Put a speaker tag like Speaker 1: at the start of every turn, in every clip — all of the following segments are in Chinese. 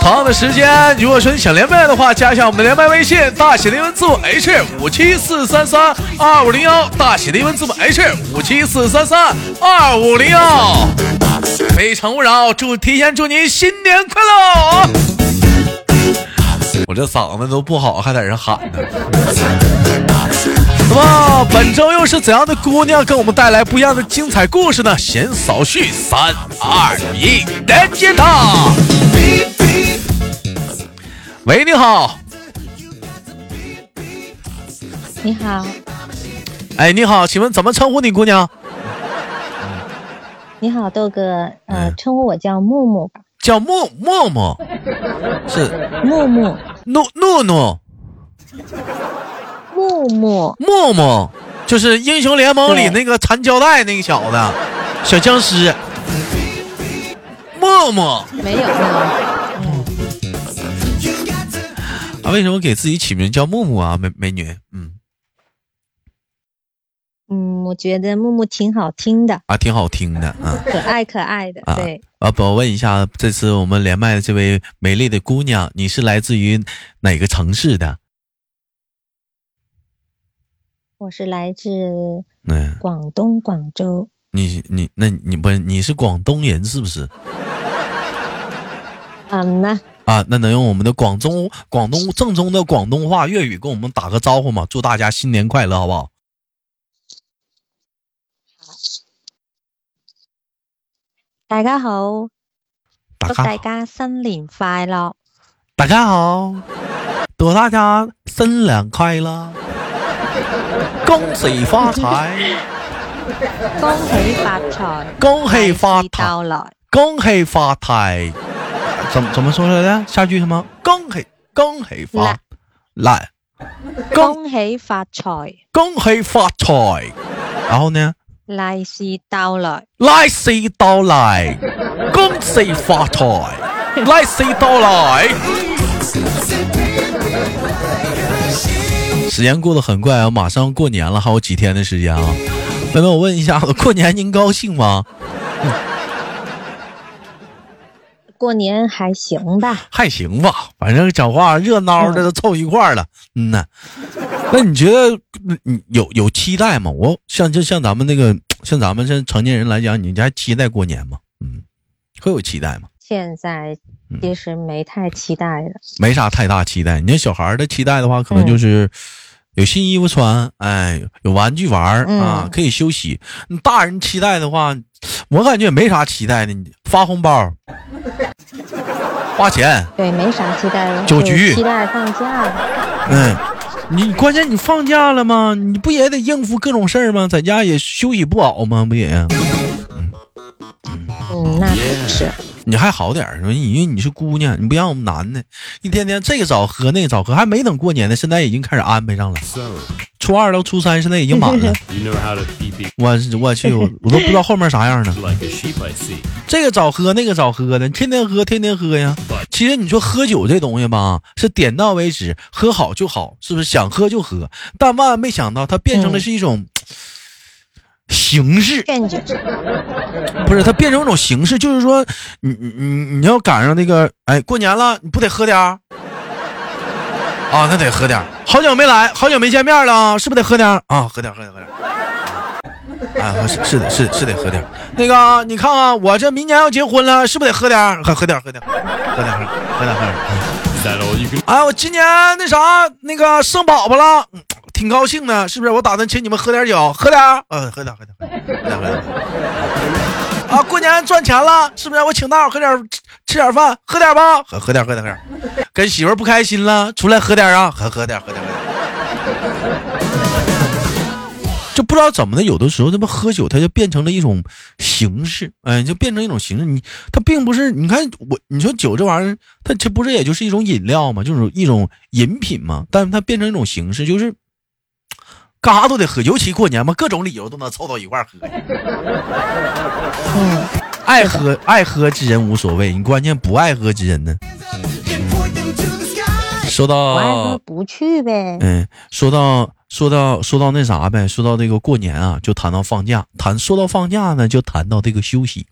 Speaker 1: 同样的时间，如果说你想连麦的话，加一下我们的连麦微信，大写的英文字母 H 五七四三三二五零幺，大写的英文字母 H 五七四三三二五零幺。非诚勿扰，祝提前祝您新年快乐！我这嗓子都不好，还在这喊呢。那么本周又是怎样的姑娘给我们带来不一样的精彩故事呢？闲扫序，三二一，连接他。喂，你好。
Speaker 2: 你好。
Speaker 1: 哎，你好，请问怎么称呼你，姑娘？
Speaker 2: 你好，豆哥，呃，称呼我叫木木吧。
Speaker 1: 叫木木木，是
Speaker 2: 木木
Speaker 1: 怒怒怒
Speaker 2: 木木
Speaker 1: 木木，就是英雄联盟里那个缠胶带那个小子，小僵尸。木木
Speaker 2: 没有呢。
Speaker 1: 啊，为什么给自己起名叫木木啊，美美女？嗯。
Speaker 2: 嗯，我觉得木木挺好听的
Speaker 1: 啊，挺好听的啊，
Speaker 2: 可爱可爱的，对
Speaker 1: 啊。不，我问一下，这次我们连麦的这位美丽的姑娘，你是来自于哪个城市的？
Speaker 2: 我是来自嗯广东广州。
Speaker 1: 你你那你不你是广东人是不是？
Speaker 2: 嗯呐。
Speaker 1: 啊，那能用我们的广东广东正宗的广东话粤语跟我们打个招呼吗？祝大家新年快乐，好不好？
Speaker 2: 大家好，祝大家新年快乐！
Speaker 1: 大家好，祝大家新年快乐！恭喜发财！
Speaker 2: 恭喜发财！
Speaker 1: 恭喜发财！恭喜发财！怎怎么说来着？下句什么？恭喜恭喜发来！
Speaker 2: 恭喜发财！
Speaker 1: 恭喜发财！然后呢？
Speaker 2: 利是到来，
Speaker 1: 利是到来，恭喜发财，利是到来。时间过得很快啊，马上过年了，还有几天的时间啊。妹妹，我问一下，过年您高兴吗？
Speaker 2: 过年还行吧，
Speaker 1: 还行吧，反正讲话热闹的都凑一块了。嗯呐。那你觉得，你有有期待吗？我像就像咱们那个，像咱们这成年人来讲，你还期待过年吗？嗯，会有期待吗？
Speaker 2: 现在其实没太期待了，
Speaker 1: 没啥太大期待。你看小孩的期待的话，可能就是有新衣服穿，哎，有玩具玩啊，可以休息。你大人期待的话，我感觉也没啥期待的，发红包，花钱，
Speaker 2: 对，没啥期待了。
Speaker 1: 酒局，
Speaker 2: 期待放假，
Speaker 1: 嗯。你关键你放假了吗？你不也得应付各种事儿吗？在家也休息不好吗？不也？
Speaker 2: 嗯嗯，那不是。
Speaker 1: 你还好点儿，因为你是姑娘，你不像我们男的，一天天这个早喝那个早喝，还没等过年呢，现在已经开始安排上了。初二到初三，现在已经满了。我我去，我我都不知道后面啥样呢。这个早喝那个早喝的，天天喝天天喝呀。其实你说喝酒这东西吧，是点到为止，喝好就好，是不是？想喝就喝。但万万没想到，它变成了是一种。形式，不是它变成一种形式，就是说，你你你你要赶上那个，哎，过年了，你不得喝点儿啊？那得喝点儿。好久没来，好久没见面了，是不是得喝点儿啊？喝点儿，喝点儿，喝点儿。啊，是是的，是是得喝点儿。那个，你看看我这明年要结婚了，是不是得喝点儿？喝喝点儿，喝点儿，喝点儿，喝点儿，喝点儿。哎，我今年那啥，那个生宝宝了。挺高兴的，是不是？我打算请你们喝点酒，喝点儿，嗯，喝点，喝点，喝点，喝点。啊，过年赚钱了，是不是？我请大伙喝点，吃点饭，喝点吧，喝喝点，喝点，喝点。跟媳妇不开心了，出来喝点啊，喝喝点，喝点。就不知道怎么的，有的时候他妈喝酒，他就变成了一种形式，哎，就变成一种形式。你他并不是，你看我，你说酒这玩意儿，它这不是也就是一种饮料吗？就是一种饮品吗？但是它变成一种形式，就是干啥都得喝，尤其过年嘛，各种理由都能凑到一块喝。
Speaker 2: 嗯，
Speaker 1: 爱喝爱喝之人无所谓，你关键不爱喝之人呢？说到
Speaker 2: 不去呗。
Speaker 1: 嗯，说到说到说到那啥呗，说到这个过年啊，就谈到放假，谈说到放假呢，就谈到这个休息。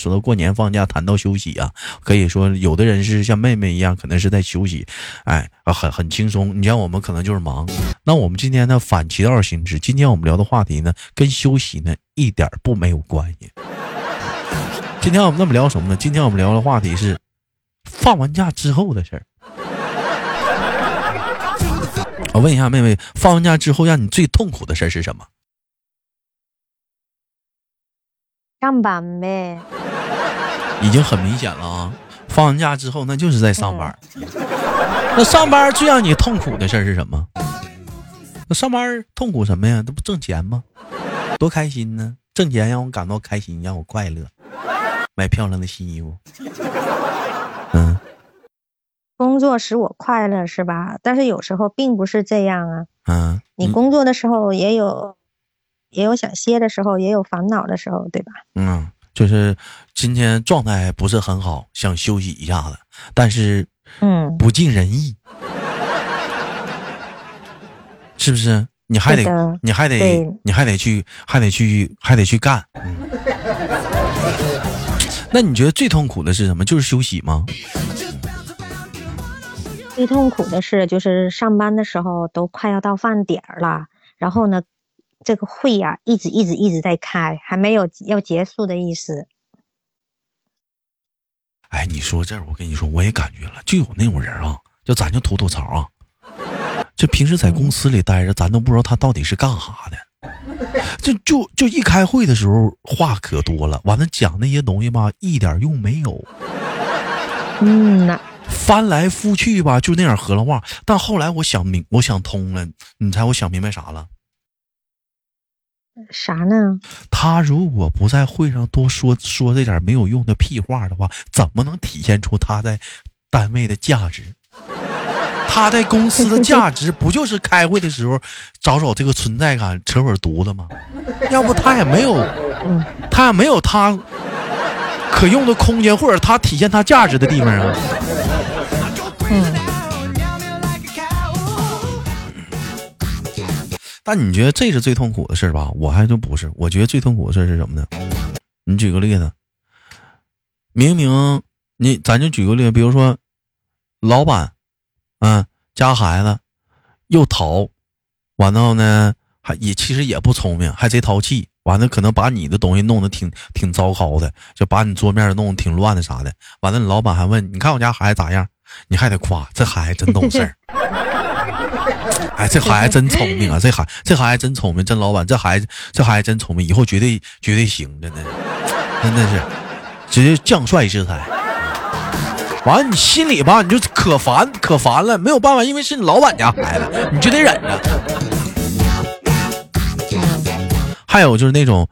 Speaker 1: 说到过年放假，谈到休息啊，可以说有的人是像妹妹一样，可能是在休息，哎，很很轻松。你像我们可能就是忙。那我们今天呢，反其道而行之，今天我们聊的话题呢，跟休息呢一点不没有关系。今天我们那么聊什么呢？今天我们聊的话题是放完假之后的事儿。我问一下妹妹，放完假之后让你最痛苦的事儿是什么？
Speaker 2: 上班呗。
Speaker 1: 已经很明显了啊！放完假之后那就是在上班。那上班最让你痛苦的事是什么？那上班痛苦什么呀？这不挣钱吗？多开心呢！挣钱让我感到开心，让我快乐，买漂亮的新衣服。嗯。
Speaker 2: 工作使我快乐是吧？但是有时候并不是这样啊。
Speaker 1: 嗯，
Speaker 2: 你工作的时候也有，也有想歇的时候，也有烦恼的时候，对吧？
Speaker 1: 嗯，就是今天状态不是很好，想休息一下子，但是
Speaker 2: 嗯，
Speaker 1: 不尽人意，是不是？你还得，你还得，你还得去，还得去，还得去干。那你觉得最痛苦的是什么？就是休息吗？
Speaker 2: 最痛苦的是，就是上班的时候都快要到饭点儿了，然后呢，这个会呀一直一直一直在开，还没有要结束的意思。
Speaker 1: 哎，你说这，我跟你说，我也感觉了，就有那种人啊，就咱就吐吐槽啊，就平时在公司里待着，咱都不知道他到底是干啥的，就就就一开会的时候话可多了，完了讲那些东西吧，一点用没有。
Speaker 2: 嗯呐。
Speaker 1: 翻来覆去吧，就那样合了话。但后来我想明，我想通了，你猜我想明白啥了？
Speaker 2: 啥呢？
Speaker 1: 他如果不在会上多说说这点没有用的屁话的话，怎么能体现出他在单位的价值？他在公司的价值不就是开会的时候找找这个存在感，扯会犊子吗？要不他也没有，他也没有他可用的空间，或者他体现他价值的地方啊。嗯，但你觉得这是最痛苦的事吧？我还就不是，我觉得最痛苦的事是什么呢？你举个例子，明明你，咱就举个例子，比如说，老板，嗯，家孩子又淘，完了呢，还也其实也不聪明，还贼淘气，完了可能把你的东西弄得挺挺糟糕的，就把你桌面弄得挺乱的啥的。完了，你老板还问，你看我家孩子咋样？你还得夸这孩子真懂事儿，哎，这孩子真聪明啊！这孩这孩子真聪明，真老板，这孩子这孩子真聪明，以后绝对绝对行，真的，真的是直接将帅之才。完了，你心里吧，你就可烦可烦了，没有办法，因为是你老板家孩子，你就得忍着。还有就是那种，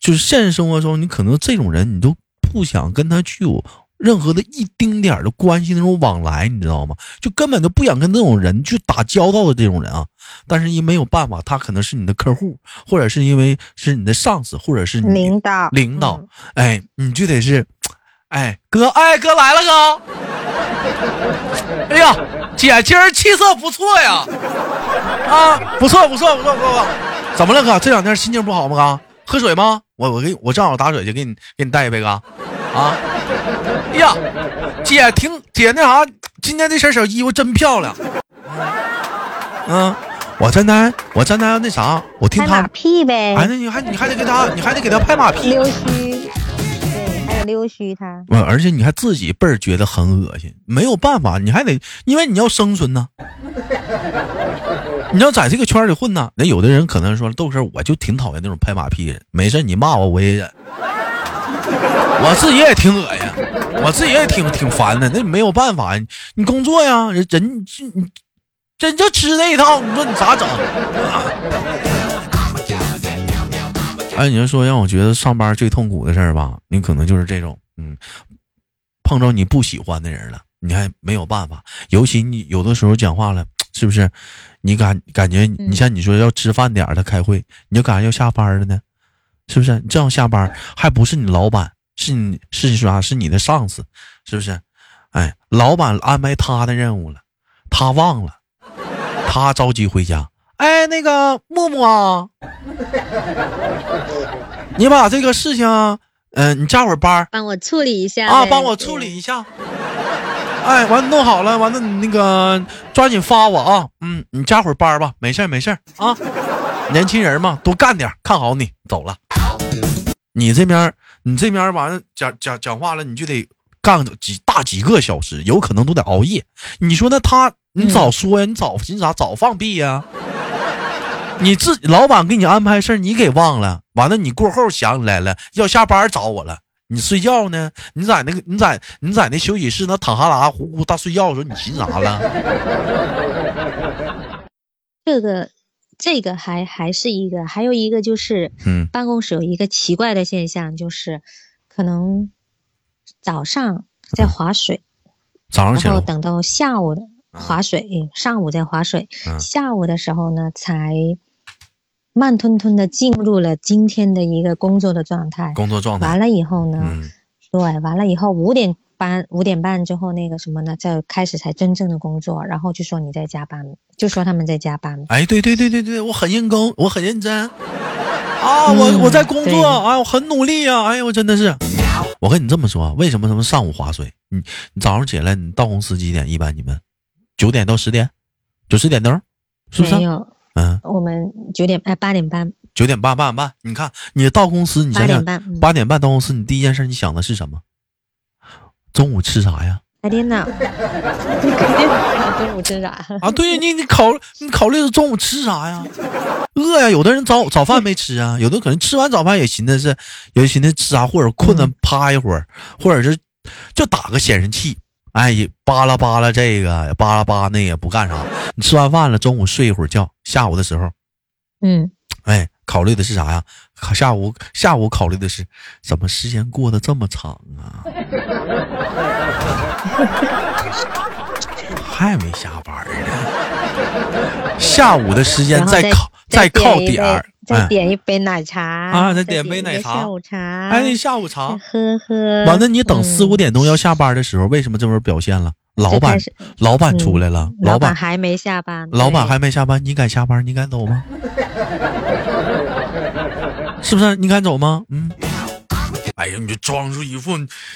Speaker 1: 就是现实生活中，你可能这种人，你都不想跟他去有。任何的一丁点的关系那种往来，你知道吗？就根本都不想跟那种人去打交道的这种人啊。但是因没有办法，他可能是你的客户，或者是因为是你的上司，或者是你
Speaker 2: 领导。
Speaker 1: 领导，哎，你就得是，哎，哥，哎，哥来了，哥。哎呀，姐今儿气色不错呀。啊，不错，不错，不错，不错。怎么了，哥？这两天心情不好吗？哥，喝水吗？我我给我正好打水去，给你给你带一杯，哥。啊。哎呀，姐挺姐那啥，今天这身小衣服真漂亮。嗯，我真的我真的那啥，我听他
Speaker 2: 拍马屁呗。
Speaker 1: 哎，那你还你还得给他，你还得给他拍马屁。
Speaker 2: 溜须，对，还得溜须他。
Speaker 1: 我而且你还自己倍儿觉得很恶心，没有办法，你还得，因为你要生存呢。你要在这个圈里混呢，那有的人可能说豆哥，我就挺讨厌那种拍马屁的。没事，你骂我我也忍。我自己也挺恶心，我自己也挺挺烦的。那没有办法，你工作呀，人人就吃那一套，你说你咋整？哎，你要说让我觉得上班最痛苦的事儿吧，你可能就是这种，嗯，碰着你不喜欢的人了，你还没有办法。尤其你有的时候讲话了，是不是？你感感觉你像你说要吃饭点儿的开会，你就感觉要下班了呢，是不是？你这样下班还不是你老板，是你是啥？是你的上司，是不是？哎，老板安排他的任务了，他忘了，他着急回家。哎，那个木木啊，你把这个事情，嗯，你加会儿班，
Speaker 2: 帮我处理一下
Speaker 1: 啊，帮我处理一下。哎，完弄好了，完了你那个抓紧发我啊，嗯，你加会儿班吧，没事儿没事儿啊，年轻人嘛，多干点，看好你，走了。你这边，你这边完了讲讲讲话了，你就得干几大几个小时，有可能都得熬夜。你说那他，你早说呀，你早你咋早放屁呀？你自老板给你安排事儿，你给忘了，完了你过后想起来了，要下班找我了。你睡觉呢？你在那个你在你在那休息室那躺哈喇呼呼大睡觉的时候，你寻啥了？
Speaker 2: 这个这个还还是一个，还有一个就是，嗯，办公室有一个奇怪的现象，就是可能早上在划水，
Speaker 1: 早上
Speaker 2: 然后等到下午的划水，上午在划水，下午的时候呢才。慢吞吞的进入了今天的一个工作的状态，
Speaker 1: 工作状态
Speaker 2: 完了以后呢，对，完了以后五点半五点半之后那个什么呢，再开始才真正的工作，然后就说你在加班，就说他们在加班。
Speaker 1: 哎，对对对对对，我很认工，我很认真啊，我我在工作，哎，我很努力啊，哎呦，我真的是，我跟你这么说，为什么他们上午划水？你你早上起来你到公司几点？一般你们九点到十点，九十点钟，是不是？
Speaker 2: 没有。嗯，我们九点哎八点半，
Speaker 1: 九点半八点半。你看你到公司，你想想八点半到公司，你第一件事你想的是什么？中午吃啥呀？
Speaker 2: 开电脑。中午吃啥？啊，
Speaker 1: 对你你考你考虑是中午吃啥呀？饿呀！有的人早早饭没吃啊，有的可能吃完早饭也寻思是，也寻思吃啥，或者困了趴一会儿，或者是就打个显示器。哎，扒拉扒拉这个，扒拉扒那也不干啥。你吃完饭了，中午睡一会儿觉，下午的时候，
Speaker 2: 嗯，
Speaker 1: 哎，考虑的是啥呀？下午下午考虑的是，怎么时间过得这么长啊？还没下班呢，下午的时间再靠再靠点儿。
Speaker 2: 再点一杯奶茶
Speaker 1: 啊！再点杯奶茶，
Speaker 2: 下午茶，
Speaker 1: 哎下午茶，
Speaker 2: 喝喝。
Speaker 1: 完了，你等四五点钟要下班的时候，为什么这会儿表现了？老板，老板出来了，
Speaker 2: 老
Speaker 1: 板
Speaker 2: 还没下班，
Speaker 1: 老板还没下班，你敢下班？你敢走吗？是不是？你敢走吗？嗯。哎呀，你就装出一副，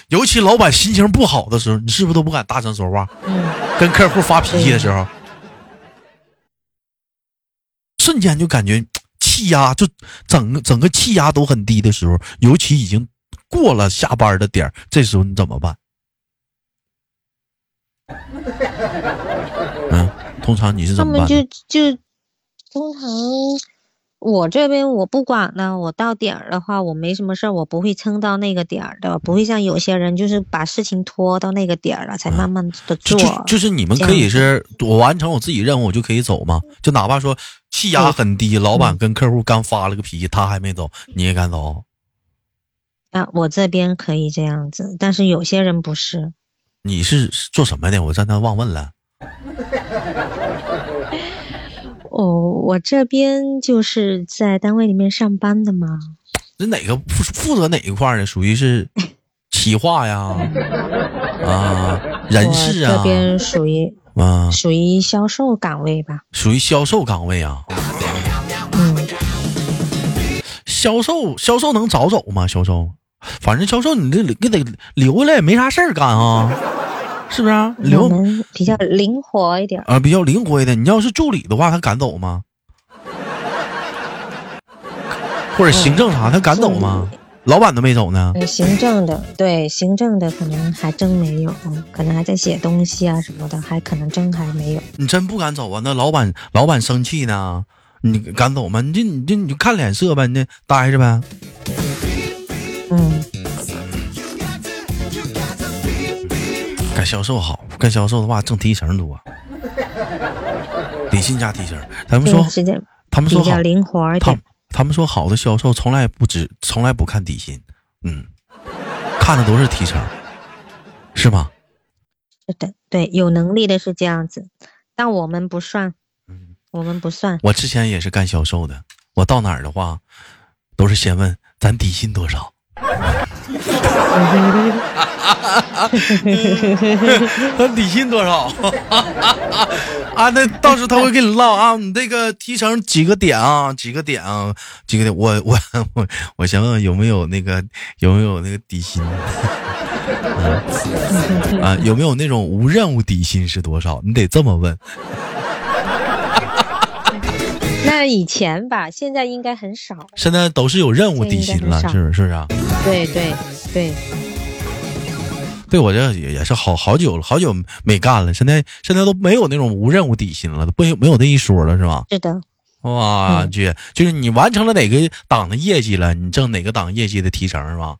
Speaker 1: 尤其老板心情不好的时候，你是不是都不敢大声说话？嗯。跟客户发脾气的时候，瞬间就感觉。气压就整个整个气压都很低的时候，尤其已经过了下班的点儿，这时候你怎么办？嗯，通常你是怎么办？
Speaker 2: 就就通常我这边我不管呢，我到点儿的话，我没什么事儿，我不会撑到那个点儿的，不会像有些人就是把事情拖到那个点儿了才慢慢的做。
Speaker 1: 就就是你们可以是我完成我自己任务，我就可以走吗？就哪怕说。气压很低，老板跟客户刚发了个脾气，他还没走，你也敢走？
Speaker 2: 啊，我这边可以这样子，但是有些人不是。
Speaker 1: 你是做什么的？我刚才忘问了。
Speaker 2: 哦，我这边就是在单位里面上班的嘛。
Speaker 1: 是哪个负负责哪一块的？属于是企划呀？啊，人事
Speaker 2: 啊？这边属于。啊，属于销售岗位吧？
Speaker 1: 属于销售岗位啊。
Speaker 2: 嗯，
Speaker 1: 销售销售能早走吗？销售，反正销售你这你得留下来也没啥事儿干啊，是不是？啊留
Speaker 2: 比较灵活一点
Speaker 1: 啊，比较灵活一点。你要是助理的话，他敢走吗？或者行政啥，他敢走吗？老板都没走呢，
Speaker 2: 行政的对行政的可能还真没有，可能还在写东西啊什么的，还可能真还没有。
Speaker 1: 你真不敢走啊？那老板老板生气呢？你敢走吗？你这你这你就看脸色呗，你待着呗。
Speaker 2: 嗯。
Speaker 1: 干销售好，干销售的话挣提成多。底薪加提成，他们说，他们说
Speaker 2: 比较灵活一点。
Speaker 1: 他们说好的销售从来不只从来不看底薪，嗯，看的都是提成，是吗？
Speaker 2: 是的，对，有能力的是这样子，但我们不算，嗯，我们不算。
Speaker 1: 我之前也是干销售的，我到哪儿的话，都是先问咱底薪多少。他底薪多少？啊，那到时候他会跟你唠啊，你这个提成几个点啊？几个点啊？几个点？我我我我想问有没有那个有没有那个底薪？啊，有没有那种无任务底薪是多少？你得这么问。
Speaker 2: 那以前吧，现在应该很少。
Speaker 1: 现在都是有任务底薪了，是不是？是不是啊？
Speaker 2: 对对对。
Speaker 1: 对我这也也是好好久了，好久没干了。现在现在都没有那种无任务底薪了，都不没有那一说了，是吧？
Speaker 2: 是的。
Speaker 1: 哇，姐，就是你完成了哪个档的业绩了，你挣哪个档业绩的提成是吧？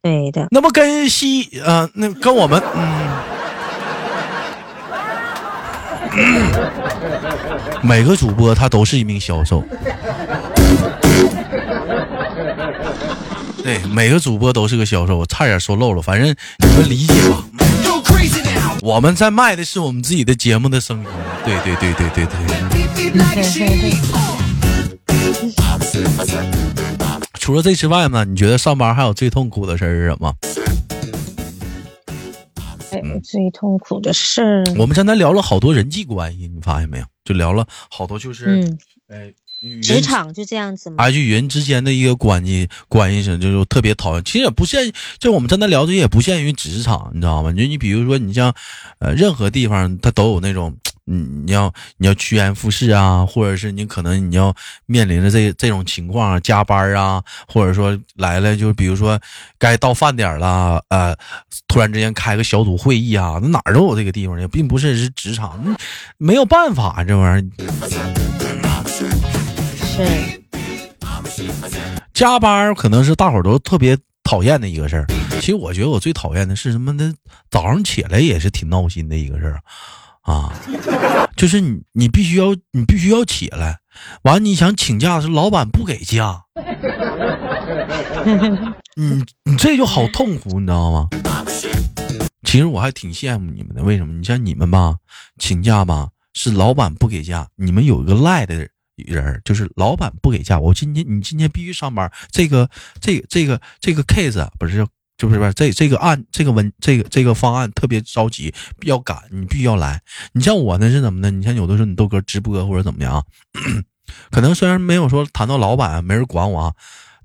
Speaker 2: 对的。
Speaker 1: 那不跟西呃，那跟我们嗯，每个主播他都是一名销售。对，每个主播都是个销售，我差点说漏了，反正你们理解吧。我们在卖的是我们自己的节目的声音。对对对对对对。除了这之外呢，你觉得上班还有最痛苦的事是什么？
Speaker 2: 最痛苦的事。
Speaker 1: 我们刚才聊了好多人际关系，你发现没有？就聊了好多，就是，哎。
Speaker 2: 职场就这样子吗？
Speaker 1: 啊，就人之间的一个关系关系上，就是特别讨厌。其实也不限，就我们正在聊的也不限于职场，你知道吗？就你比如说，你像，呃，任何地方它都有那种，嗯，你要你要趋炎附势啊，或者是你可能你要面临着这这种情况，加班啊，或者说来了就比如说该到饭点了，呃，突然之间开个小组会议啊，那哪儿都有这个地方，也并不是是职场，没有办法，这玩意儿。
Speaker 2: 是，
Speaker 1: 加班可能是大伙都特别讨厌的一个事儿。其实我觉得我最讨厌的是什么呢？早上起来也是挺闹心的一个事儿啊，就是你你必须要你必须要起来，完你想请假是老板不给假，你你这就好痛苦，你知道吗？其实我还挺羡慕你们的，为什么？你像你们吧，请假吧是老板不给假，你们有一个赖的。人就是老板不给假，我今天你今天必须上班。这个这个这个这个 case 不是就是不是这这个案这个文这个这个方案特别着急要赶，你必须要来。你像我呢是怎么的？你像有的时候你豆哥直播或者怎么样，可能虽然没有说谈到老板没人管我啊，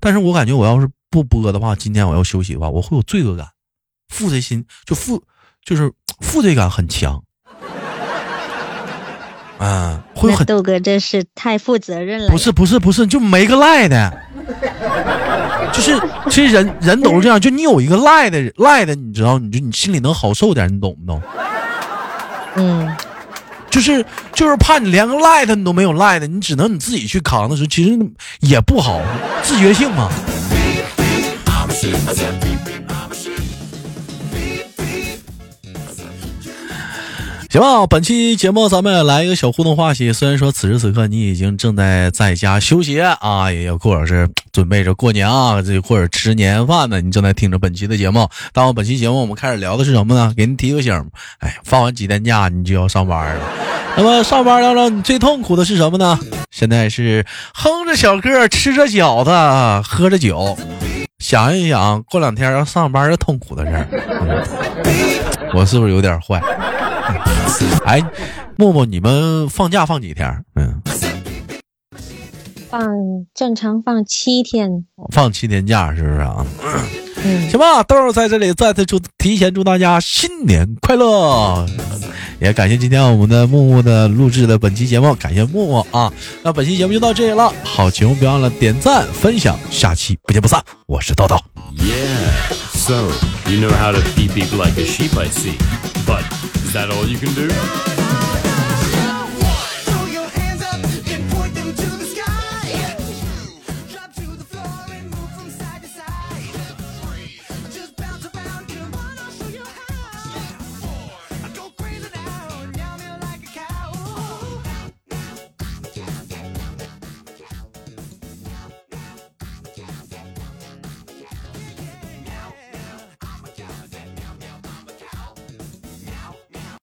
Speaker 1: 但是我感觉我要是不播的话，今天我要休息的话，我会有罪恶感，负罪心就负就是负罪感很强。嗯，会很
Speaker 2: 豆哥真是太负责任了。
Speaker 1: 不是不是不是，就没个赖的，就是其实人人都是这样，就你有一个赖的赖的，你知道，你就你心里能好受点，你懂不懂？
Speaker 2: 嗯，
Speaker 1: 就是就是怕你连个赖的你都没有赖的，你只能你自己去扛的时候，其实也不好，自觉性嘛。行吧，本期节目咱们来一个小互动话题。虽然说此时此刻你已经正在在家休息啊，也有或者是准备着过年啊，这或者吃年夜饭呢，你正在听着本期的节目。但我本期节目我们开始聊的是什么呢？给您提个醒，哎，放完几天假你就要上班了。那么上班当中你最痛苦的是什么呢？现在是哼着小歌，吃着饺子，喝着酒，想一想过两天要上班的痛苦的事儿。我是不是有点坏？哎，默默，你们放假放几天？嗯，
Speaker 2: 放正常放七天，
Speaker 1: 放七天假是不是啊？
Speaker 2: 嗯，
Speaker 1: 行吧，豆儿在这里再次祝提前祝大家新年快乐，也感谢今天我们的木木的录制的本期节目，感谢木木啊。那本期节目就到这里了，好节目别忘了点赞分享，下期不见不散。我是叨叨。So you know how to beep beep like a sheep, I see. But Is that all you can do?